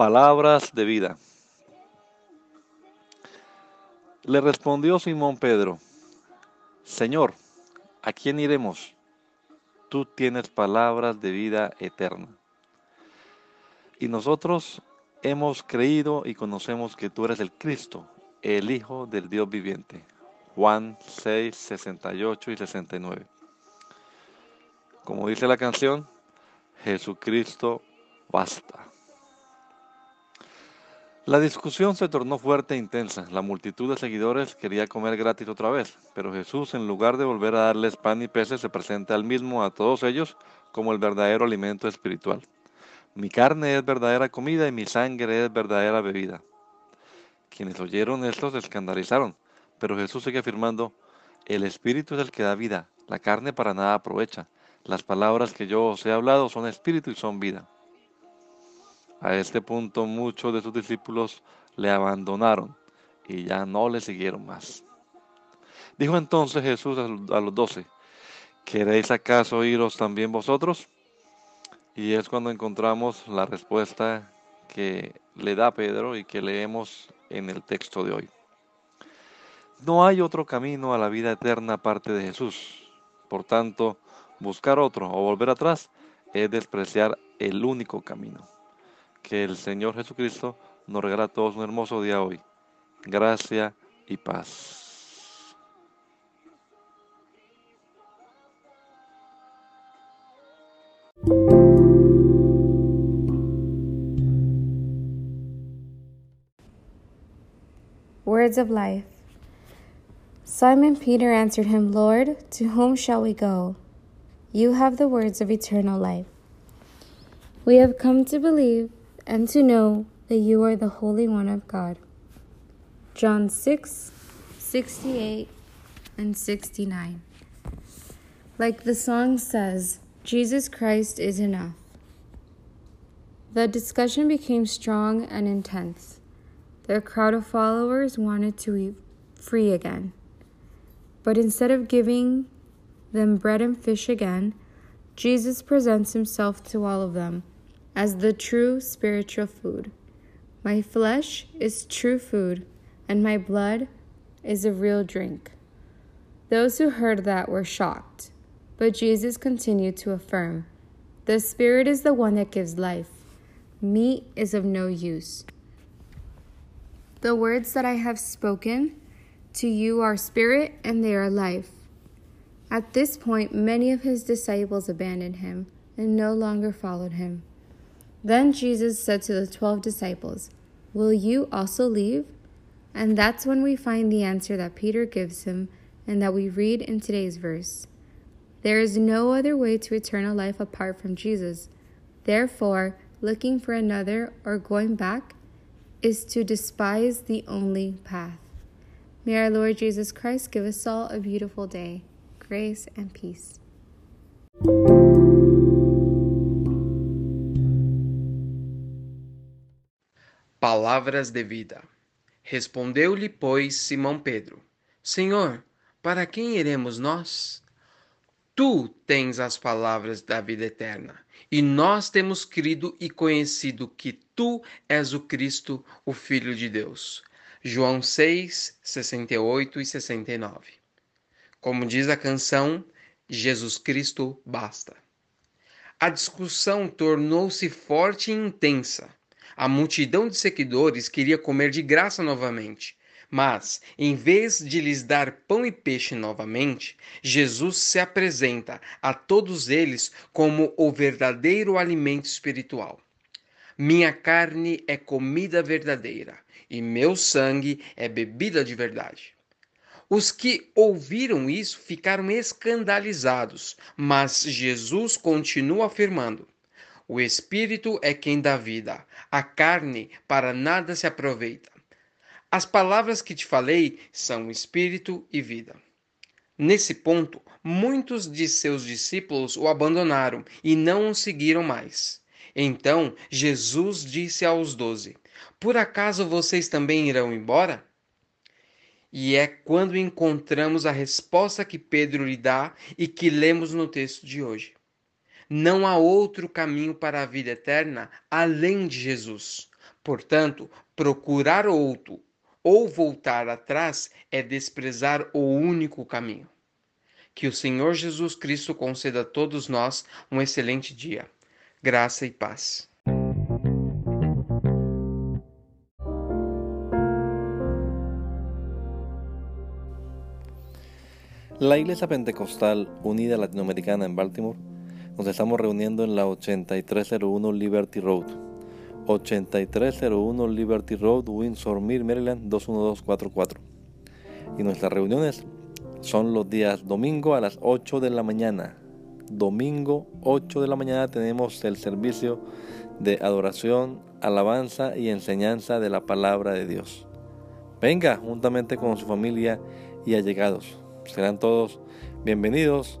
Palabras de vida. Le respondió Simón Pedro, Señor, ¿a quién iremos? Tú tienes palabras de vida eterna. Y nosotros hemos creído y conocemos que tú eres el Cristo, el Hijo del Dios viviente. Juan 6, 68 y 69. Como dice la canción, Jesucristo basta. La discusión se tornó fuerte e intensa. La multitud de seguidores quería comer gratis otra vez, pero Jesús, en lugar de volver a darles pan y peces, se presenta al mismo a todos ellos como el verdadero alimento espiritual. Mi carne es verdadera comida y mi sangre es verdadera bebida. Quienes oyeron esto se escandalizaron, pero Jesús sigue afirmando, el espíritu es el que da vida, la carne para nada aprovecha. Las palabras que yo os he hablado son espíritu y son vida. A este punto muchos de sus discípulos le abandonaron y ya no le siguieron más. Dijo entonces Jesús a los doce, ¿queréis acaso iros también vosotros? Y es cuando encontramos la respuesta que le da Pedro y que leemos en el texto de hoy. No hay otro camino a la vida eterna aparte de Jesús. Por tanto, buscar otro o volver atrás es despreciar el único camino que el Señor Jesucristo nos regala a todos un hermoso día hoy. Gracia y paz. Words of Life Simon Peter answered him, Lord, to whom shall we go? You have the words of eternal life. We have come to believe and to know that you are the Holy One of God. John 6 68 and 69. Like the song says, Jesus Christ is enough. The discussion became strong and intense. Their crowd of followers wanted to be free again. But instead of giving them bread and fish again, Jesus presents himself to all of them as the true spiritual food. My flesh is true food, and my blood is a real drink. Those who heard that were shocked, but Jesus continued to affirm The Spirit is the one that gives life, meat is of no use. The words that I have spoken to you are spirit and they are life. At this point, many of his disciples abandoned him and no longer followed him. Then Jesus said to the twelve disciples, Will you also leave? And that's when we find the answer that Peter gives him and that we read in today's verse. There is no other way to eternal life apart from Jesus. Therefore, looking for another or going back is to despise the only path. May our Lord Jesus Christ give us all a beautiful day. Grace and peace. Palavras de vida. Respondeu-lhe, pois, Simão Pedro: Senhor, para quem iremos nós? Tu tens as palavras da vida eterna, e nós temos crido e conhecido que tu és o Cristo, o Filho de Deus. João 6, 68 e 69. Como diz a canção, Jesus Cristo basta. A discussão tornou-se forte e intensa a multidão de seguidores queria comer de graça novamente. Mas, em vez de lhes dar pão e peixe novamente, Jesus se apresenta a todos eles como o verdadeiro alimento espiritual. Minha carne é comida verdadeira, e meu sangue é bebida de verdade. Os que ouviram isso ficaram escandalizados, mas Jesus continua afirmando: O Espírito é quem dá vida, a carne para nada se aproveita. As palavras que te falei são espírito e vida. Nesse ponto, muitos de seus discípulos o abandonaram e não o seguiram mais. Então Jesus disse aos doze: Por acaso vocês também irão embora? E é quando encontramos a resposta que Pedro lhe dá e que lemos no texto de hoje. Não há outro caminho para a vida eterna além de Jesus. Portanto, procurar outro ou voltar atrás é desprezar o único caminho. Que o Senhor Jesus Cristo conceda a todos nós um excelente dia. Graça e paz. La Iglesia Pentecostal Unida Latinoamericana en Baltimore nos estamos reuniendo en la 8301 Liberty Road. 8301 Liberty Road, Windsor Mill, Maryland 21244. Y nuestras reuniones son los días domingo a las 8 de la mañana. Domingo 8 de la mañana tenemos el servicio de adoración, alabanza y enseñanza de la palabra de Dios. Venga juntamente con su familia y allegados. Serán todos bienvenidos